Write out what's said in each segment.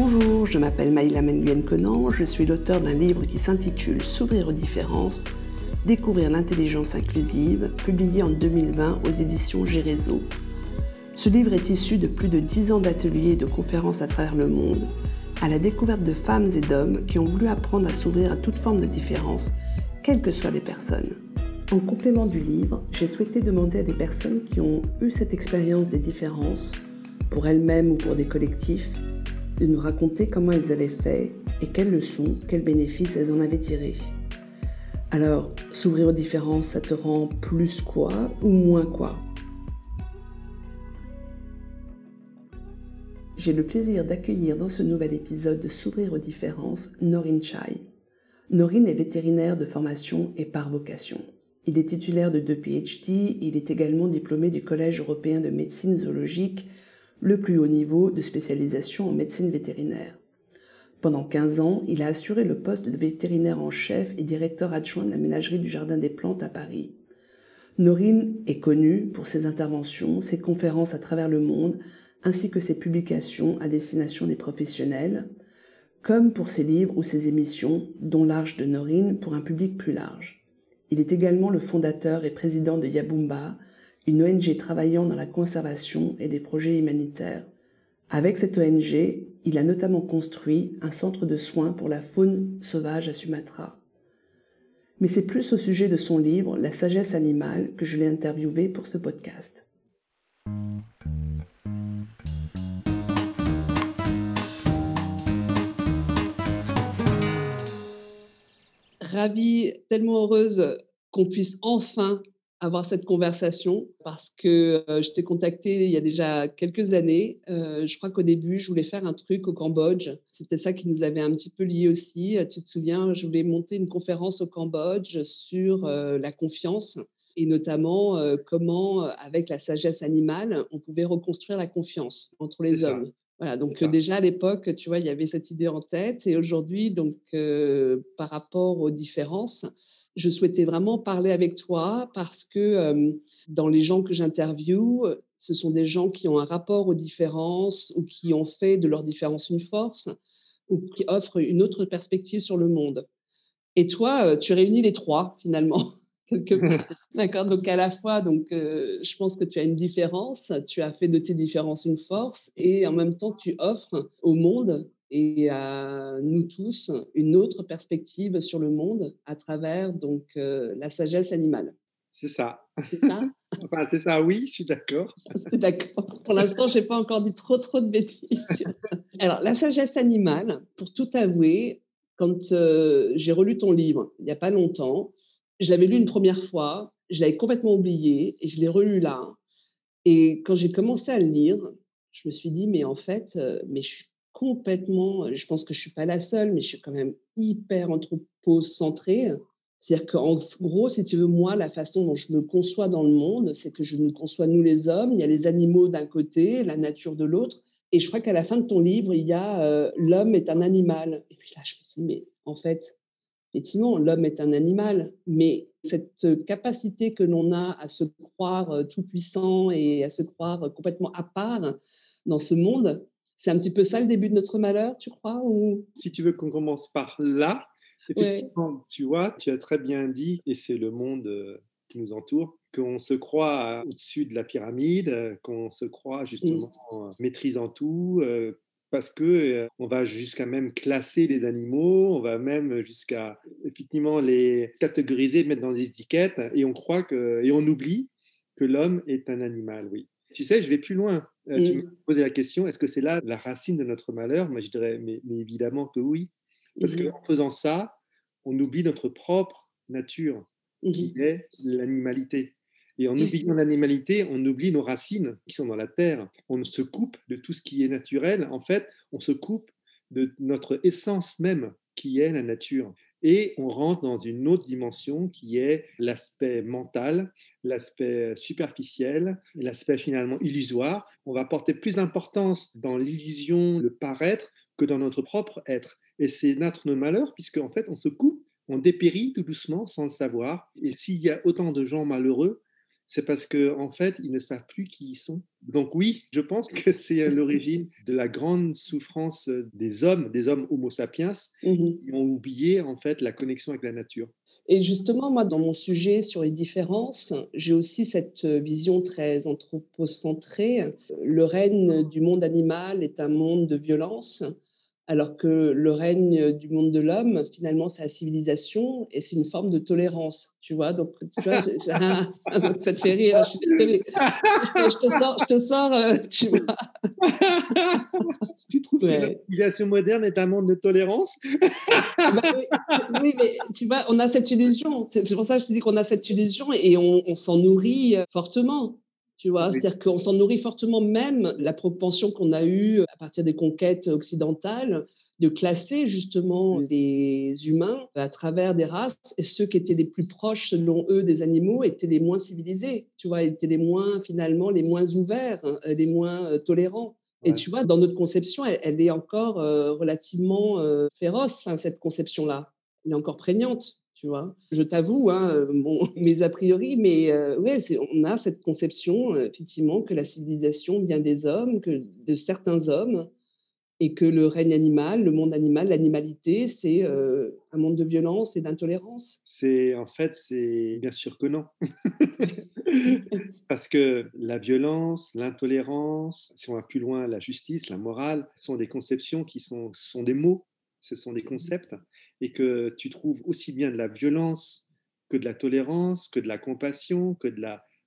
Bonjour, je m'appelle Maïla Menguyen Conan, je suis l'auteur d'un livre qui s'intitule S'ouvrir aux différences, découvrir l'intelligence inclusive, publié en 2020 aux éditions Gérézo. Ce livre est issu de plus de 10 ans d'ateliers et de conférences à travers le monde, à la découverte de femmes et d'hommes qui ont voulu apprendre à s'ouvrir à toute forme de différence, quelles que soient les personnes. En complément du livre, j'ai souhaité demander à des personnes qui ont eu cette expérience des différences, pour elles-mêmes ou pour des collectifs, de nous raconter comment elles avaient fait et quelles leçons, quels bénéfices elles en avaient tirés. Alors, s'ouvrir aux différences, ça te rend plus quoi ou moins quoi? J'ai le plaisir d'accueillir dans ce nouvel épisode de S'ouvrir aux différences Norine Chai. Norine est vétérinaire de formation et par vocation. Il est titulaire de deux PhD, il est également diplômé du Collège européen de médecine zoologique, le plus haut niveau de spécialisation en médecine vétérinaire. Pendant 15 ans, il a assuré le poste de vétérinaire en chef et directeur adjoint de la ménagerie du Jardin des Plantes à Paris. Norine est connue pour ses interventions, ses conférences à travers le monde, ainsi que ses publications à destination des professionnels, comme pour ses livres ou ses émissions, dont L'Arche de Norine pour un public plus large. Il est également le fondateur et président de Yabumba, une ONG travaillant dans la conservation et des projets humanitaires. Avec cette ONG, il a notamment construit un centre de soins pour la faune sauvage à Sumatra. Mais c'est plus au sujet de son livre La sagesse animale que je l'ai interviewé pour ce podcast. ravie, tellement heureuse qu'on puisse enfin avoir cette conversation parce que euh, je t'ai contacté il y a déjà quelques années. Euh, je crois qu'au début, je voulais faire un truc au Cambodge. C'était ça qui nous avait un petit peu liés aussi. Tu te souviens, je voulais monter une conférence au Cambodge sur euh, la confiance et notamment comment, avec la sagesse animale, on pouvait reconstruire la confiance entre les hommes. Voilà, donc déjà à l'époque, tu vois, il y avait cette idée en tête. Et aujourd'hui, donc par rapport aux différences, je souhaitais vraiment parler avec toi parce que dans les gens que j'interviewe, ce sont des gens qui ont un rapport aux différences ou qui ont fait de leurs différences une force ou qui offrent une autre perspective sur le monde. Et toi, tu réunis les trois finalement quelque part. D'accord. Donc à la fois, donc euh, je pense que tu as une différence. Tu as fait de tes différences une force, et en même temps, tu offres au monde et à nous tous une autre perspective sur le monde à travers donc euh, la sagesse animale. C'est ça. C'est ça? enfin, c'est ça. Oui, je suis d'accord. d'accord. Pour l'instant, j'ai pas encore dit trop trop de bêtises. Alors, la sagesse animale, pour tout avouer, quand euh, j'ai relu ton livre il n'y a pas longtemps, je l'avais lu une première fois, je l'avais complètement oublié et je l'ai relu là. Et quand j'ai commencé à le lire, je me suis dit, mais en fait, euh, mais je suis complètement, je pense que je suis pas la seule, mais je suis quand même hyper anthropocentrée. C'est-à-dire qu'en gros, si tu veux, moi, la façon dont je me conçois dans le monde, c'est que je nous conçois, nous les hommes, il y a les animaux d'un côté, la nature de l'autre. Et je crois qu'à la fin de ton livre, il y a euh, l'homme est un animal. Et puis là, je me dis, mais en fait, effectivement, l'homme est un animal, mais cette capacité que l'on a à se croire euh, tout puissant et à se croire complètement à part dans ce monde, c'est un petit peu ça le début de notre malheur, tu crois ou... Si tu veux qu'on commence par là, effectivement, tu vois, tu as très bien dit, et c'est le monde euh, qui nous entoure, qu'on se croit au-dessus de la pyramide, qu'on se croit mmh. justement maîtrisant tout, euh, parce que on va jusqu'à même classer les animaux, on va même jusqu'à effectivement les catégoriser, mettre dans des étiquettes, et on croit que et on oublie que l'homme est un animal. Oui. Tu sais, je vais plus loin. Tu me posais la question, est-ce que c'est là la racine de notre malheur? Moi, je dirais, mais, évidemment que oui, parce mmh qu'en faisant ça, on oublie notre propre nature, qui mmh est l'animalité. Et en oubliant l'animalité, on oublie nos racines qui sont dans la terre. On se coupe de tout ce qui est naturel. En fait, on se coupe de notre essence même, qui est la nature. Et on rentre dans une autre dimension qui est l'aspect mental, l'aspect superficiel, l'aspect finalement illusoire. On va porter plus d'importance dans l'illusion, le paraître, que dans notre propre être. Et c'est notre malheur, puisque en fait, on se coupe, on dépérit tout doucement sans le savoir. Et s'il y a autant de gens malheureux, c'est parce qu'en en fait, ils ne savent plus qui ils sont. Donc oui, je pense que c'est l'origine de la grande souffrance des hommes, des hommes homo sapiens, mmh qui ont oublié en fait la connexion avec la nature. Et justement, moi, dans mon sujet sur les différences, j'ai aussi cette vision très anthropocentrée. Le règne du monde animal est un monde de violence, alors que le règne du monde de l'homme, finalement, c'est la civilisation et c'est une forme de tolérance, tu vois? Donc, tu vois, ça, te fait rire, je suis désolée. Je, te sors, je te sors euh, tu vois? Tu trouves que la civilisation moderne est un monde de tolérance? Bah oui, mais tu vois, on a cette illusion. C'est pour ça que je te dis qu'on a cette illusion et on s'en nourrit euh, fortement. Tu vois, c'est-à-dire qu'on s'en nourrit fortement même la propension qu'on a eue à partir des conquêtes occidentales de classer justement les humains à travers des races et ceux qui étaient les plus proches selon eux des animaux étaient les moins civilisés, tu vois, étaient les moins finalement les moins ouverts, hein, les moins euh, tolérants. Et tu vois, dans notre conception, elle, est encore euh, relativement euh, féroce, cette conception-là. Elle est encore prégnante tu vois. Je t'avoue, hein, euh, bon, mes a priori, mais euh, ouais, on a cette conception, euh, effectivement, que la civilisation vient des hommes, que de certains hommes, et que le règne animal, le monde animal, l'animalité, c'est un monde de violence et d'intolérance. C'est en fait, c'est bien sûr que non, parce que la violence, l'intolérance, si on va plus loin, la justice, la morale, sont des conceptions qui sont, sont des mots, ce sont des mmh concepts et que tu trouves aussi bien de la violence que de la tolérance, que de la compassion, que de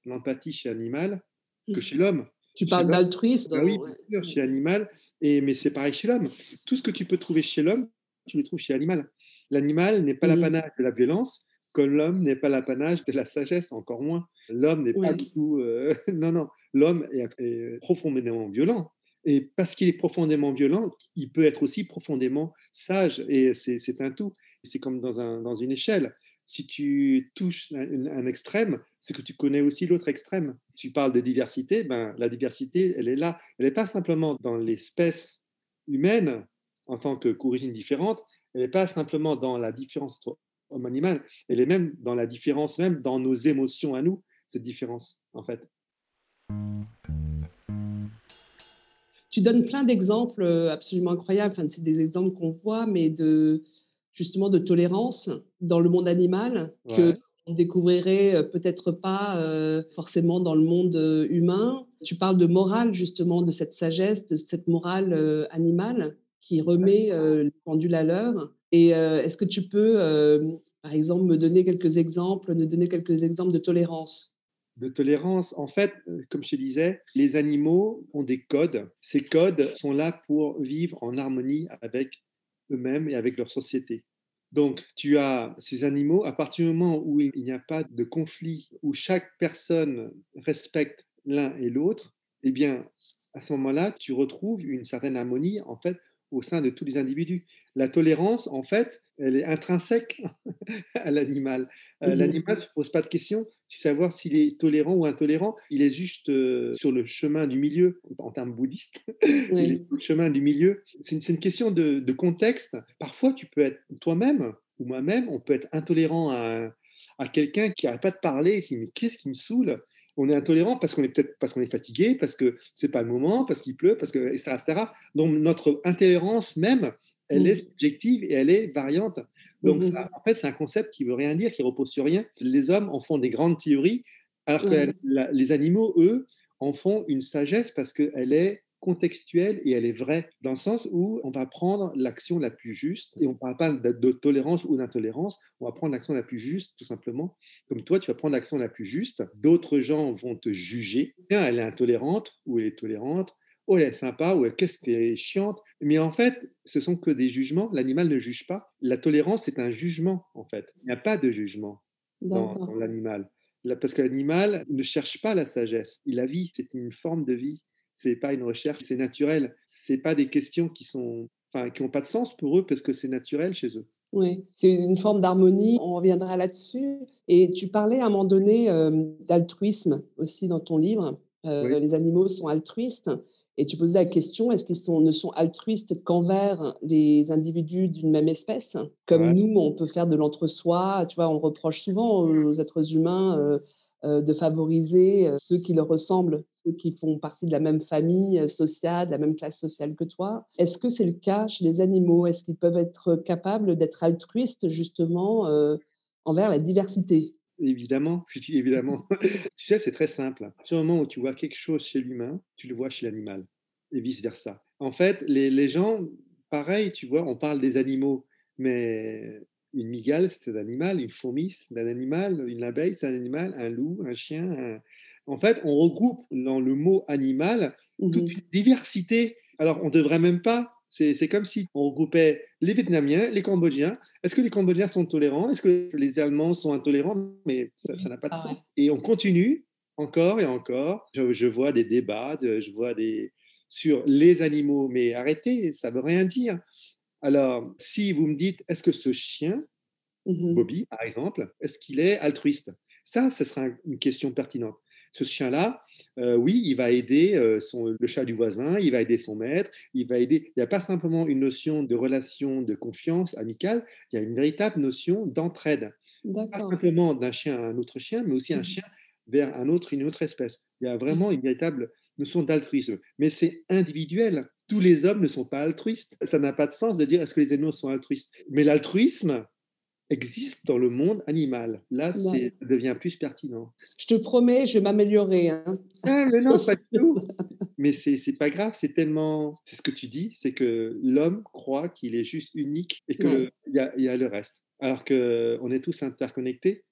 l'empathie chez l'animal, que mmh. chez l'homme. Tu parles d'altruisme ben Oui, bien sûr, chez l'animal, et, mais c'est pareil chez l'homme. Tout ce que tu peux trouver chez l'homme, tu le trouves chez l'animal. L'animal n'est pas mmh. l'apanage de la violence, comme l'homme n'est pas l'apanage de la sagesse, encore moins. L'homme n'est pas du tout... Euh, non, non, l'homme est profondément violent. Et parce qu'il est profondément violent, il peut être aussi profondément sage. Et c'est un tout. C'est comme dans, un, dans, une échelle. Si tu touches un, extrême, c'est que tu connais aussi l'autre extrême. Tu parles de diversité, ben, la diversité, elle est là. Elle n'est pas simplement dans l'espèce humaine en tant qu'origine différente, elle n'est pas simplement dans la différence entre homme-animal, elle est même dans la différence, même dans nos émotions à nous, cette différence, en fait. Tu donnes plein d'exemples euh, absolument incroyables. Enfin, c'est des exemples qu'on voit, mais de justement de tolérance dans le monde animal que on découvrirait euh, peut-être pas euh, forcément dans le monde humain. Tu parles de morale justement, de cette sagesse, de cette morale animale qui remet le pendule à l'heure. Et est-ce que tu peux, par exemple, me donner quelques exemples, nous donner quelques exemples de tolérance? De tolérance. En fait, euh, comme je disais, les animaux ont des codes. Ces codes sont là pour vivre en harmonie avec eux-mêmes et avec leur société. Donc, tu as ces animaux, à partir du moment où il n'y a pas de conflit, où chaque personne respecte l'un et l'autre, eh bien, à ce moment-là, tu retrouves une certaine harmonie, en fait, au sein de tous les individus. La tolérance, en fait, elle est intrinsèque à l'animal. Euh, mmh l'animal ne se pose pas de question si savoir s'il est tolérant ou intolérant. Il est juste euh, sur le chemin du milieu, en termes bouddhistes. il est sur le chemin du milieu. C'est une, une, question de, de, contexte. Parfois, tu peux être toi-même ou moi-même, on peut être intolérant à, à quelqu'un qui n'arrête pas de parler. Et mais qu'est-ce qui me saoule? On est intolérant parce qu'on est peut-être parce qu'on est fatigué, parce que c'est pas le moment, parce qu'il pleut, parce que etc., etc. Donc notre intolérance même, elle est mmh. subjective et elle est variante. Donc mmh en fait, c'est un concept qui veut rien dire, qui repose sur rien. Les hommes en font des grandes théories, alors que les animaux, eux, en font une sagesse parce qu'elle est contextuelle et elle est vraie, dans le sens où on va prendre l'action la plus juste, et on ne parle pas de, tolérance ou d'intolérance, on va prendre l'action la plus juste, tout simplement. Comme toi, tu vas prendre l'action la plus juste, d'autres gens vont te juger, elle est intolérante ou elle est tolérante, oh, elle est sympa, ou qu'est-ce qu'elle est chiante. Mais en fait, ce sont que des jugements, l'animal ne juge pas. La tolérance, c'est un jugement, en fait. Il n'y a pas de jugement dans, dans l'animal. Parce que l'animal ne cherche pas la sagesse, il la vit, c'est une forme de vie c'est pas une recherche, c'est naturel. C'est pas des questions qui sont, enfin, qui n'ont pas de sens pour eux parce que c'est naturel chez eux. Oui, c'est une forme d'harmonie. On reviendra là-dessus. Et tu parlais à un moment donné euh, d'altruisme aussi dans ton livre. Euh, les animaux sont altruistes. Et tu posais la question est-ce qu'ils ne sont altruistes qu'envers les individus d'une même espèce? Comme nous, on peut faire de l'entre-soi. Tu vois, on reproche souvent aux êtres humains. Euh, de favoriser ceux qui leur ressemblent, ceux qui font partie de la même famille sociale, de la même classe sociale que toi. Est-ce que c'est le cas chez les animaux? Est-ce qu'ils peuvent être capables d'être altruistes justement envers la diversité? Évidemment, je dis évidemment. tu sais, c'est très simple. Sur le moment où tu vois quelque chose chez l'humain, tu le vois chez l'animal, et vice-versa. En fait, les, les, gens, pareil, tu vois, on parle des animaux, mais une migale, c'est un animal, une fourmi, c'est un animal, une abeille, c'est un animal, un loup, un chien. En fait, on regroupe dans le mot animal toute mmh une diversité. Alors, on ne devrait même pas. C'est comme si on regroupait les Vietnamiens, les Cambodgiens. Est-ce que les Cambodgiens sont tolérants? Est-ce que les Allemands sont intolérants? Mais ça n'a pas de sens. Et on continue encore et encore. Je, je, vois des débats, je vois des sur les animaux, mais arrêtez, ça veut rien dire. Alors, si vous me dites, est-ce que ce chien, mmh Bobby par exemple, est-ce qu'il est altruiste? Ça, ce sera une question pertinente. Ce chien-là, euh, oui, il va aider euh, son, le chat du voisin, il va aider son maître, il va aider. Il n'y a pas simplement une notion de relation de confiance amicale, il y a une véritable notion d'entraide. Pas simplement d'un chien à un autre chien, mais aussi un mmh chien vers un autre, une autre espèce. Il y a vraiment une véritable notion d'altruisme. Mais c'est individuel tous les hommes ne sont pas altruistes. Ça n'a pas de sens de dire est-ce que les animaux sont altruistes? Mais l'altruisme existe dans le monde animal. Là, ça devient plus pertinent. Je te promets, je vais m'améliorer. Hein. Ah, mais non, pas du tout. Mais c'est pas grave, c'est tellement. C'est ce que tu dis, c'est que l'homme croit qu'il est juste unique et qu'il y, a, y a le reste. Alors qu'on est tous interconnectés.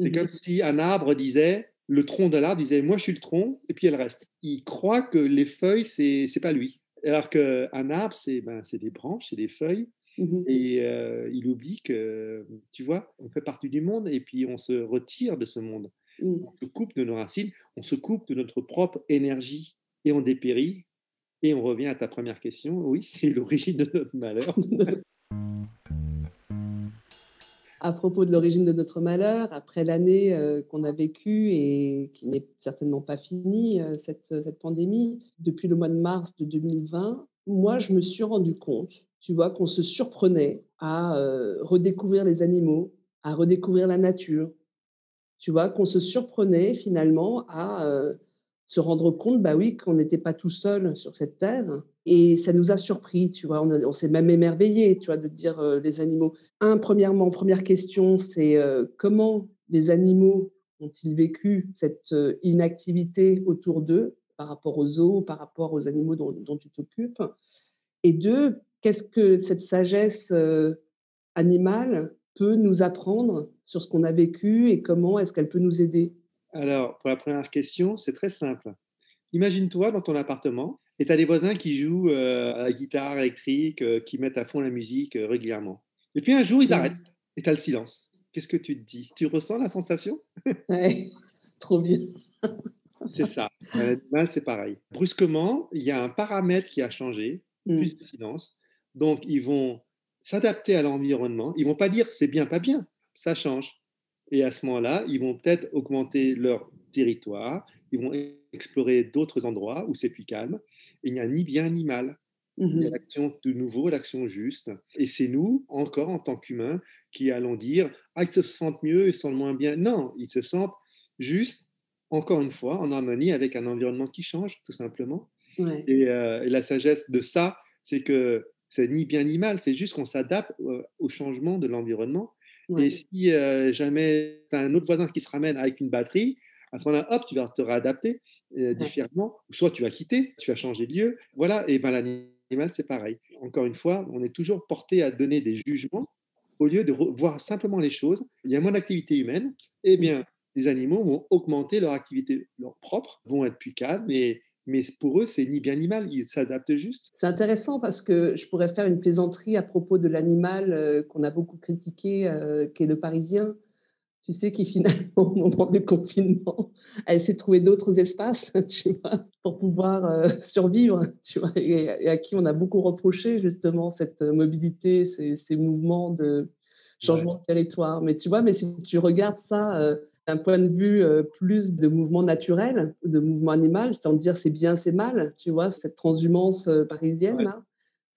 C'est mmh comme si un arbre disait le tronc de l'arbre disait moi je suis le tronc et puis il reste. Il croit que les feuilles c'est c'est pas lui. Alors qu'un arbre, c'est ben, des branches, c'est des feuilles. Mmh et euh, il oublie que, tu vois, on fait partie du monde et puis on se retire de ce monde. Mmh. On se coupe de nos racines, on se coupe de notre propre énergie et on dépérit. Et on revient à ta première question. Oui, c'est l'origine de notre malheur. à propos de l'origine de notre malheur, après l'année euh, qu'on a vécue et qui n'est certainement pas finie, euh, cette, cette, pandémie, depuis le mois de mars de 2020, moi, je me suis rendu compte, tu vois, qu'on se surprenait à euh, redécouvrir les animaux, à redécouvrir la nature, tu vois, qu'on se surprenait finalement à se rendre compte, bah oui, qu'on n'était pas tout seul sur cette terre. Et ça nous a surpris, tu vois. On, s'est même émerveillé, tu vois, de dire euh, les animaux. Un, premièrement, première question, c'est euh, comment les animaux ont-ils vécu cette euh, inactivité autour d'eux par rapport aux zoos, par rapport aux animaux dont tu t'occupes? Et deux, qu'est-ce que cette sagesse animale peut nous apprendre sur ce qu'on a vécu et comment est-ce qu'elle peut nous aider? Alors, pour la première question, c'est très simple. Imagine-toi dans ton appartement et tu as des voisins qui jouent euh, à la guitare électrique, euh, qui mettent à fond la musique euh, régulièrement. Et puis un jour, ils arrêtent et tu as le silence. Qu'est-ce que tu te dis? Tu ressens la sensation? Ouais, trop bien. c'est ça. L'animal, c'est pareil. Brusquement, il y a un paramètre qui a changé, mmh. plus de silence. Donc, ils vont s'adapter à l'environnement. Ils vont pas dire c'est bien, pas bien. Ça change. Et à ce moment-là, ils vont peut-être augmenter leur territoire, ils vont explorer d'autres endroits où c'est plus calme. Et il n'y a ni bien ni mal. Il y a mmh l'action de nouveau, l'action juste. Et c'est nous, encore en tant qu'humains, qui allons dire Ah, ils se sentent mieux, ils se sentent moins bien. Non, ils se sentent juste, encore une fois, en harmonie avec un environnement qui change, tout simplement. Et, euh, et, la sagesse de ça, c'est que c'est ni bien ni mal, c'est juste qu'on s'adapte euh, au changement de l'environnement et si jamais tu as un autre voisin qui se ramène avec une batterie, à ce moment-là, hop, tu vas te réadapter différemment. Ou soit tu vas quitter, tu vas changer de lieu. Voilà, et ben l'animal, c'est pareil. Encore une fois, on est toujours porté à donner des jugements au lieu de voir simplement les choses. Il y a moins d'activité humaine, eh bien, les animaux vont augmenter leur activité leur propre, vont être plus calmes et mais pour eux, c'est ni bien ni mal, ils s'adaptent juste. C'est intéressant parce que je pourrais faire une plaisanterie à propos de l'animal euh, qu'on a beaucoup critiqué, euh, qui est le parisien. Tu sais, qui finalement, au moment du confinement, a essayé de trouver d'autres espaces, tu vois, pour pouvoir euh, survivre, tu vois, et, à qui on a beaucoup reproché justement cette mobilité, ces, ces mouvements de changement de territoire. Mais tu vois, mais si tu regardes ça d'un point de vue plus de mouvement naturel, de mouvement animal, c'est-à-dire c'est bien, c'est mal, tu vois, cette transhumance parisienne là.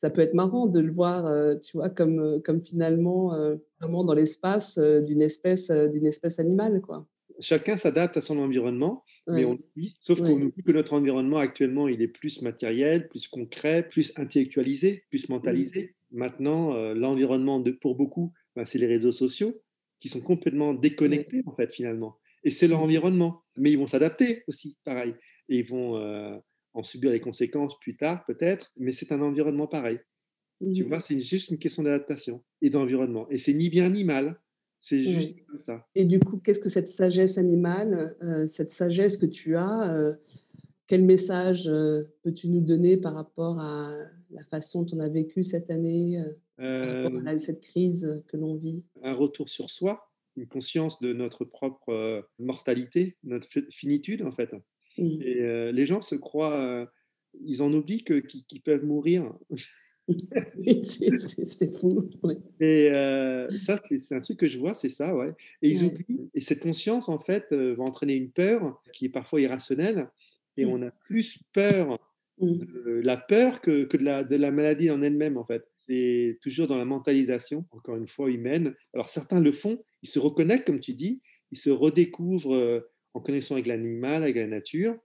Ça peut être marrant de le voir, tu vois, comme, comme finalement vraiment dans l'espace d'une espèce, d'une espèce animale, quoi. chacun s'adapte à son environnement, mais on oublie, sauf qu'on oublie que notre environnement actuellement, il est plus matériel, plus concret, plus intellectualisé, plus mentalisé. Maintenant, euh, l'environnement pour beaucoup, ben, c'est les réseaux sociaux qui sont complètement déconnectés, en fait, finalement. Et c'est leur environnement. Mais ils vont s'adapter aussi, pareil. Et ils vont euh, en subir les conséquences plus tard, peut-être, mais c'est un environnement pareil. Tu mmh. vois, c'est juste une question d'adaptation et d'environnement. Et c'est ni bien ni mal. C'est juste ça. Et du coup, qu'est-ce que cette sagesse animale, euh, cette sagesse que tu as, euh, quel message euh, peux-tu nous donner par rapport à la façon dont on a vécu cette année, par rapport à cette crise que l'on vit? Un retour sur soi, une conscience de notre propre mortalité, notre finitude en fait. Mmh. Et les gens se croient, ils en oublient qu'ils peuvent mourir. C'était fou. Et euh, ça, c'est un truc que je vois, c'est ça, ouais. Et ils oublient. Et cette conscience, en fait, euh, va entraîner une peur qui est parfois irrationnelle. Et mmh. on a plus peur mmh. de la peur que, que de, la, de la maladie en elle-même, en fait. C'est toujours dans la mentalisation, encore une fois, humaine. Alors certains le font, ils se reconnectent, comme tu dis, ils se redécouvrent euh, en connexion avec l'animal, avec la nature.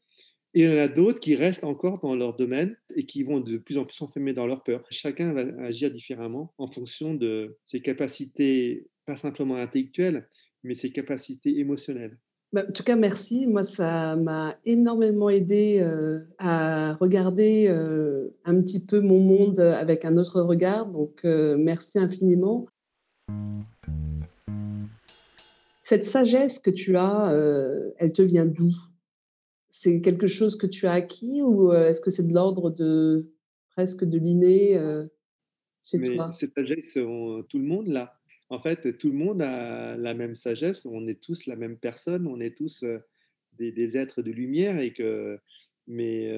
Et il y en a d'autres qui restent encore dans leur domaine et qui vont de plus en plus s'enfermer dans leur peur. Chacun va agir différemment en fonction de ses capacités, pas simplement intellectuelles, mais ses capacités émotionnelles. Bah, en tout cas, merci. Moi, ça m'a énormément aidé euh, à regarder euh, un petit peu mon monde avec un autre regard. Donc, euh, merci infiniment. Cette sagesse que tu as, elle te vient d'où? C'est quelque chose que tu as acquis ou est-ce que c'est de l'ordre de presque de l'inné chez Mais toi? Cette sagesse, tout le monde l'a. En fait, tout le monde a la même sagesse. On est tous la même personne. On est tous des, êtres de lumière et que, mais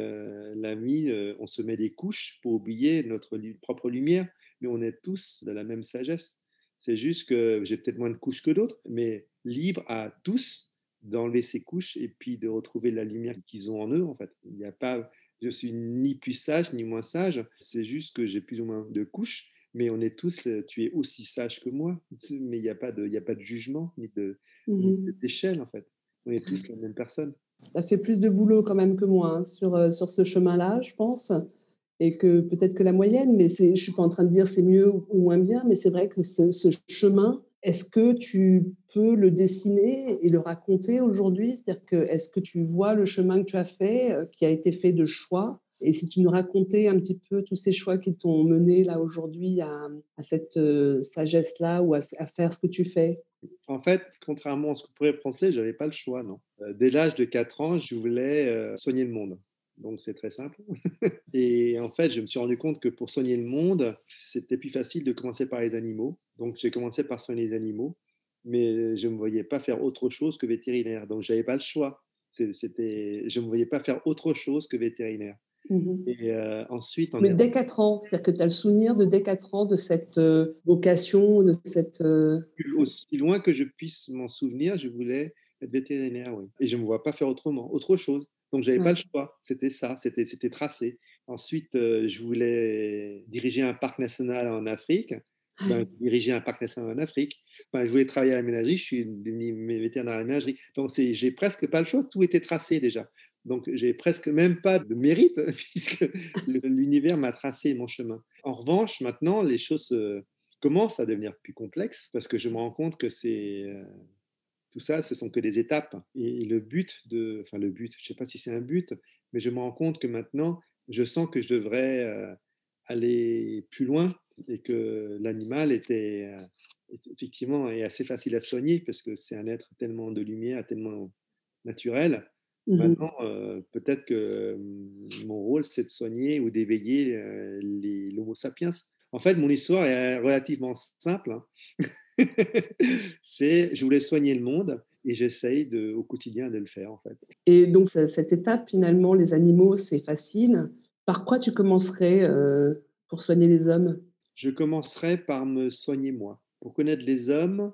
la nuit, on se met des couches pour oublier notre propre lumière. Mais on est tous de la même sagesse. C'est juste que j'ai peut-être moins de couches que d'autres, mais libre à tous d'enlever ces couches et puis de retrouver la lumière qu'ils ont en eux. En fait, il n'y a pas, je suis ni plus sage ni moins sage. C'est juste que j'ai plus ou moins de couches, mais on est tous, tu es aussi sage que moi. Mais il n'y a pas de, y a pas de jugement ni de mmh d'échelle en fait. On est tous la même personne. Tu as fait plus de boulot quand même que moi hein, sur, euh, sur ce chemin-là, je pense. Et que peut-être que la moyenne, mais je ne suis pas en train de dire c'est mieux ou moins bien, mais c'est vrai que ce, ce chemin, est-ce que tu peux le dessiner et le raconter aujourd'hui? C'est-à-dire que est-ce que tu vois le chemin que tu as fait, euh, qui a été fait de choix Et si tu nous racontais un petit peu tous ces choix qui t'ont mené là aujourd'hui à, cette euh, sagesse-là ou à, faire ce que tu fais? En fait, contrairement à ce que pourrait penser, je n'avais pas le choix, non. Euh, dès l'âge de 4 ans, je voulais soigner le monde. Donc c'est très simple. et en fait, je me suis rendu compte que pour soigner le monde, c'était plus facile de commencer par les animaux. Donc j'ai commencé par soigner les animaux, mais je ne me voyais pas faire autre chose que vétérinaire. Donc j'avais pas le choix. C'était, je ne me voyais pas faire autre chose que vétérinaire. Mmh et euh, ensuite, Mais dès 4 ans, c'est-à-dire que tu as le souvenir de dès 4 ans de cette euh, vocation, de cette. Euh Aussi loin que je puisse m'en souvenir, je voulais être vétérinaire, oui. Et je ne me vois pas faire autrement, autre chose. Donc, j'avais n'avais pas le choix. C'était ça, c'était, tracé. Ensuite, euh, je voulais diriger un parc national en Afrique. Ben, diriger un parc national en Afrique. Ben, je voulais travailler à la ménagerie, je suis vétérinaire à la ménagerie. Donc, j'ai presque pas le choix, tout était tracé déjà. Donc, j'ai presque même pas de mérite, puisque l'univers m'a tracé mon chemin. En revanche, maintenant, les choses euh, commencent à devenir plus complexes, parce que je me rends compte que c'est. Euh, tout ça, ce sont que des étapes. Et le but de, enfin le but, je ne sais pas si c'est un but, mais je me rends compte que maintenant, je sens que je devrais euh, aller plus loin et que l'animal était effectivement est assez facile à soigner parce que c'est un être tellement de lumière, tellement naturel. Mmh maintenant, euh, peut-être que mon rôle, c'est de soigner ou d'éveiller l'Homo sapiens. En fait, mon histoire est relativement simple. Hein. c'est je voulais soigner le monde et j'essaye au quotidien de le faire en fait. Et donc cette étape finalement, les animaux, c'est facile. Par quoi tu commencerais euh, pour soigner les hommes? Je commencerai par me soigner moi. Pour connaître les hommes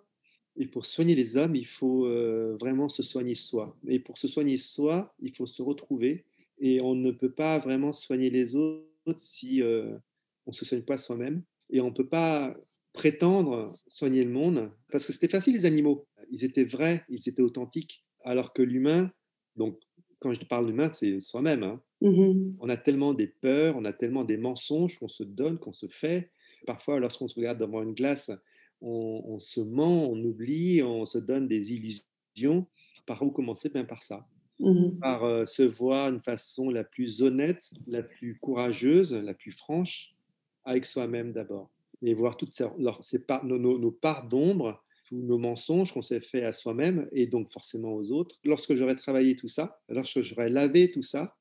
et pour soigner les hommes, il faut euh, vraiment se soigner soi. Et pour se soigner soi, il faut se retrouver. Et on ne peut pas vraiment soigner les autres si euh, on ne se soigne pas soi-même. Et on ne peut pas prétendre soigner le monde, parce que c'était facile les animaux. Ils étaient vrais, ils étaient authentiques. Alors que l'humain, donc quand je parle d'humain, c'est soi-même. Hein. Mmh on a tellement des peurs, on a tellement des mensonges qu'on se donne, qu'on se fait. Parfois, lorsqu'on se regarde devant une glace, on, se ment, on oublie, on se donne des illusions. Par où commencer? Bien par ça. Mmh par euh, se voir d'une façon la plus honnête, la plus courageuse, la plus franche avec soi-même d'abord. Et voir toutes ces, nos, nos, nos parts d'ombre tous nos mensonges qu'on s'est fait à soi-même et donc forcément aux autres. Lorsque j'aurai travaillé tout ça, lorsque j'aurai lavé tout ça,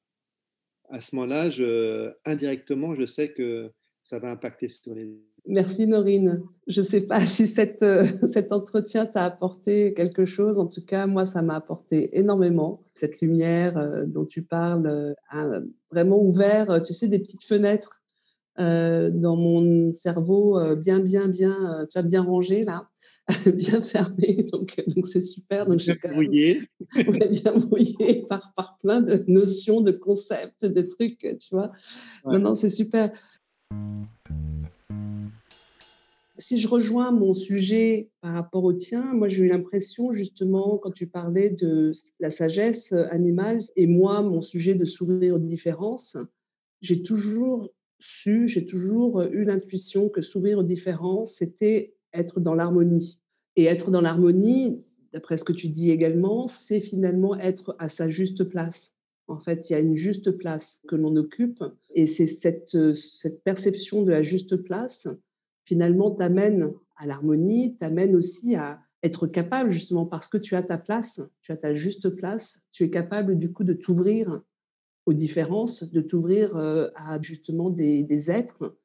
à ce moment-là, je, indirectement, je sais que ça va impacter sur les... Merci Norine. Je ne sais pas si cette, euh, cet entretien t'a apporté quelque chose. En tout cas, moi, ça m'a apporté énormément. Cette lumière euh, dont tu parles euh, a vraiment ouvert, tu sais, des petites fenêtres dans mon cerveau bien, bien, bien, tu as bien rangé là. bien fermé, donc donc c'est super. Donc bien brouillé, bien brouillé par, par plein de notions, de concepts, de trucs, tu vois. Non, non, c'est super. Si je rejoins mon sujet par rapport au tien, moi j'ai eu l'impression justement quand tu parlais de la sagesse animale et moi mon sujet de s'ouvrir aux différences, j'ai toujours su, j'ai toujours eu l'intuition que s'ouvrir aux différences, c'était être dans l'harmonie. Et être dans l'harmonie, d'après ce que tu dis également, c'est finalement être à sa juste place. En fait, il y a une juste place que l'on occupe et c'est cette, cette perception de la juste place, finalement, t'amène à l'harmonie, t'amène aussi à être capable, justement, parce que tu as ta place, tu as ta juste place, tu es capable du coup de t'ouvrir aux différences, de t'ouvrir euh, à justement des, êtres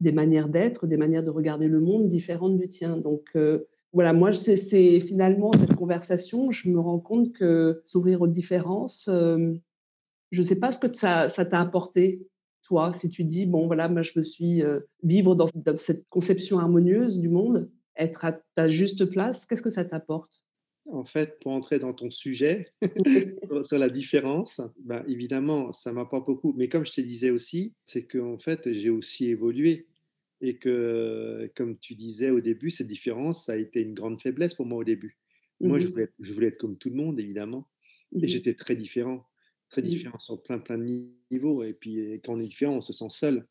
des manières d'être, des manières de regarder le monde différentes du tien. Donc euh, voilà, moi, c'est finalement cette conversation, je me rends compte que s'ouvrir aux différences, euh, je ne sais pas ce que ça t'a apporté, toi, si tu dis, bon, voilà, moi, je me suis euh, vivre dans, cette conception harmonieuse du monde, être à ta juste place, qu'est-ce que ça t'apporte? En fait, pour entrer dans ton sujet sur, la différence, ben, évidemment, ça m'apporte beaucoup. Mais comme je te disais aussi, c'est qu'en fait, j'ai aussi évolué et que, comme tu disais au début, cette différence, ça a été une grande faiblesse pour moi au début. Moi, je mmh voulais, je voulais, être comme tout le monde, évidemment, et mmh j'étais très différent, très mmh. différent sur plein, plein de niveaux. Et puis, quand on est différent, on se sent seul.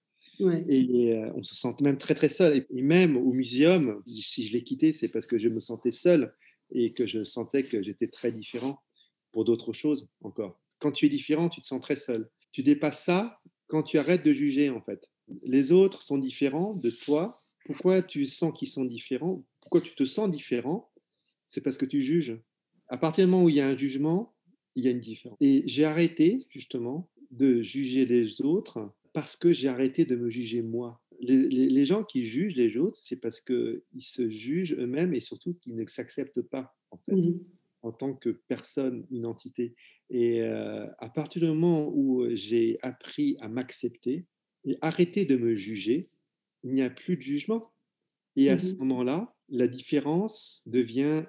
Et euh, on se sent même très, très seul. Et, même au muséum, si je l'ai quitté, c'est parce que je me sentais seul et que je sentais que j'étais très différent pour d'autres choses encore. Quand tu es différent, tu te sens très seul. Tu dépasses ça quand tu arrêtes de juger, en fait les autres sont différents de toi. Pourquoi tu sens qu'ils sont différents? Pourquoi tu te sens différent? C'est parce que tu juges. À partir du moment où il y a un jugement, il y a une différence. Et j'ai arrêté justement de juger les autres parce que j'ai arrêté de me juger moi. Les, gens qui jugent les autres, c'est parce qu'ils se jugent eux-mêmes et surtout qu'ils ne s'acceptent pas mmh en, tant que personne, une entité. Et euh, à partir du moment où j'ai appris à m'accepter, et arrêter de me juger, il n'y a plus de jugement. Et à mmh ce moment-là, la différence devient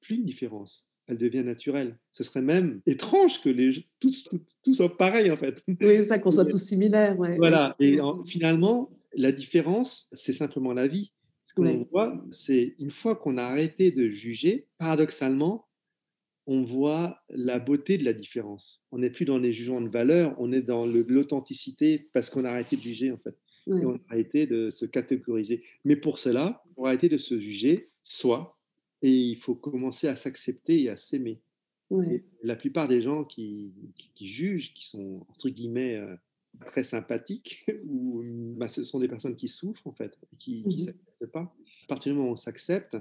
plus une différence, elle devient naturelle. Ce serait même étrange que les, tous, tous, soient pareils, en fait. Oui, ça, qu'on soit tous similaires. Voilà, et finalement, la différence, c'est simplement la vie. Ce qu'on voit, c'est une fois qu'on a arrêté de juger, paradoxalement, on voit la beauté de la différence. On n'est plus dans les jugements de valeur, on est dans l'authenticité parce qu'on a arrêté de juger en fait. on a arrêté de se catégoriser. Mais pour cela, on a arrêté de se juger soi et il faut commencer à s'accepter et à s'aimer. La plupart des gens qui, jugent, qui sont entre guillemets euh, très sympathiques, ou, bah, ce sont des personnes qui souffrent en fait, qui ne mmh s'acceptent pas. À partir du moment où on s'accepte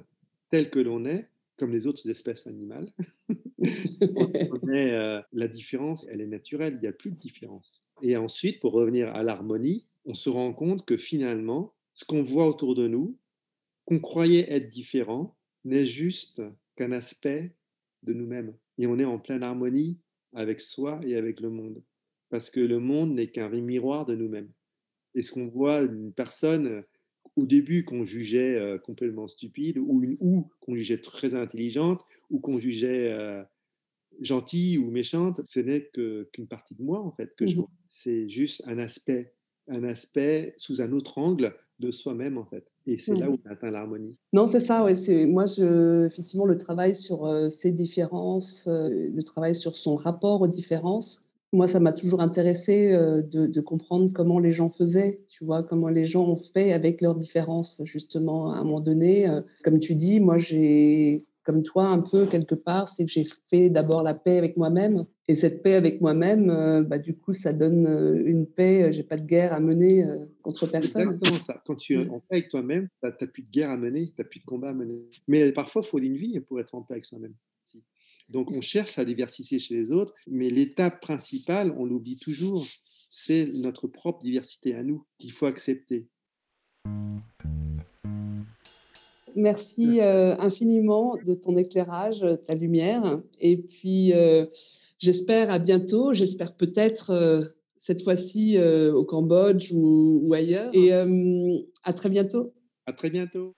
tel que l'on est, comme les autres espèces animales. Mais euh, la différence, elle est naturelle, il n'y a plus de différence. Et ensuite, pour revenir à l'harmonie, on se rend compte que finalement, ce qu'on voit autour de nous, qu'on croyait être différent, n'est juste qu'un aspect de nous-mêmes. Et on est en pleine harmonie avec soi et avec le monde. Parce que le monde n'est qu'un miroir de nous-mêmes. Et ce qu'on voit une personne au début qu'on jugeait euh, complètement stupide ou, une, ou qu'on jugeait très intelligente ou qu'on jugeait euh, gentille ou méchante, ce n'est qu'une partie de moi en fait que je mmh vois. C'est juste un aspect, un aspect sous un autre angle de soi-même, en fait. Et c'est là où on atteint l'harmonie. Non, c'est ça, ouais. C'est, moi, je, effectivement, le travail sur euh, ces différences, euh, le travail sur son rapport aux différences, moi, ça m'a toujours intéressé euh, de, de, comprendre comment les gens faisaient, tu vois, comment les gens ont fait avec leurs différences, justement, à un moment donné. comme tu dis, moi, j'ai comme toi un peu quelque part, c'est que j'ai fait d'abord la paix avec moi-même. Et cette paix avec moi-même, euh, bah, du coup, ça donne euh, une paix. Euh, j'ai pas de guerre à mener contre personne. Exactement ça. Quand tu es en paix avec toi-même, tu n'as plus de guerre à mener, tu n'as plus de combat à mener. Mais parfois, il faut une vie pour être en paix avec soi-même. Donc, on cherche la diversité chez les autres, mais l'étape principale, on l'oublie toujours, c'est notre propre diversité à nous qu'il faut accepter. Merci euh, infiniment de ton éclairage, de ta lumière. Et puis, euh, j'espère à bientôt. J'espère peut-être euh, cette fois-ci au Cambodge ou, ou, ailleurs. Et à très bientôt. À très bientôt.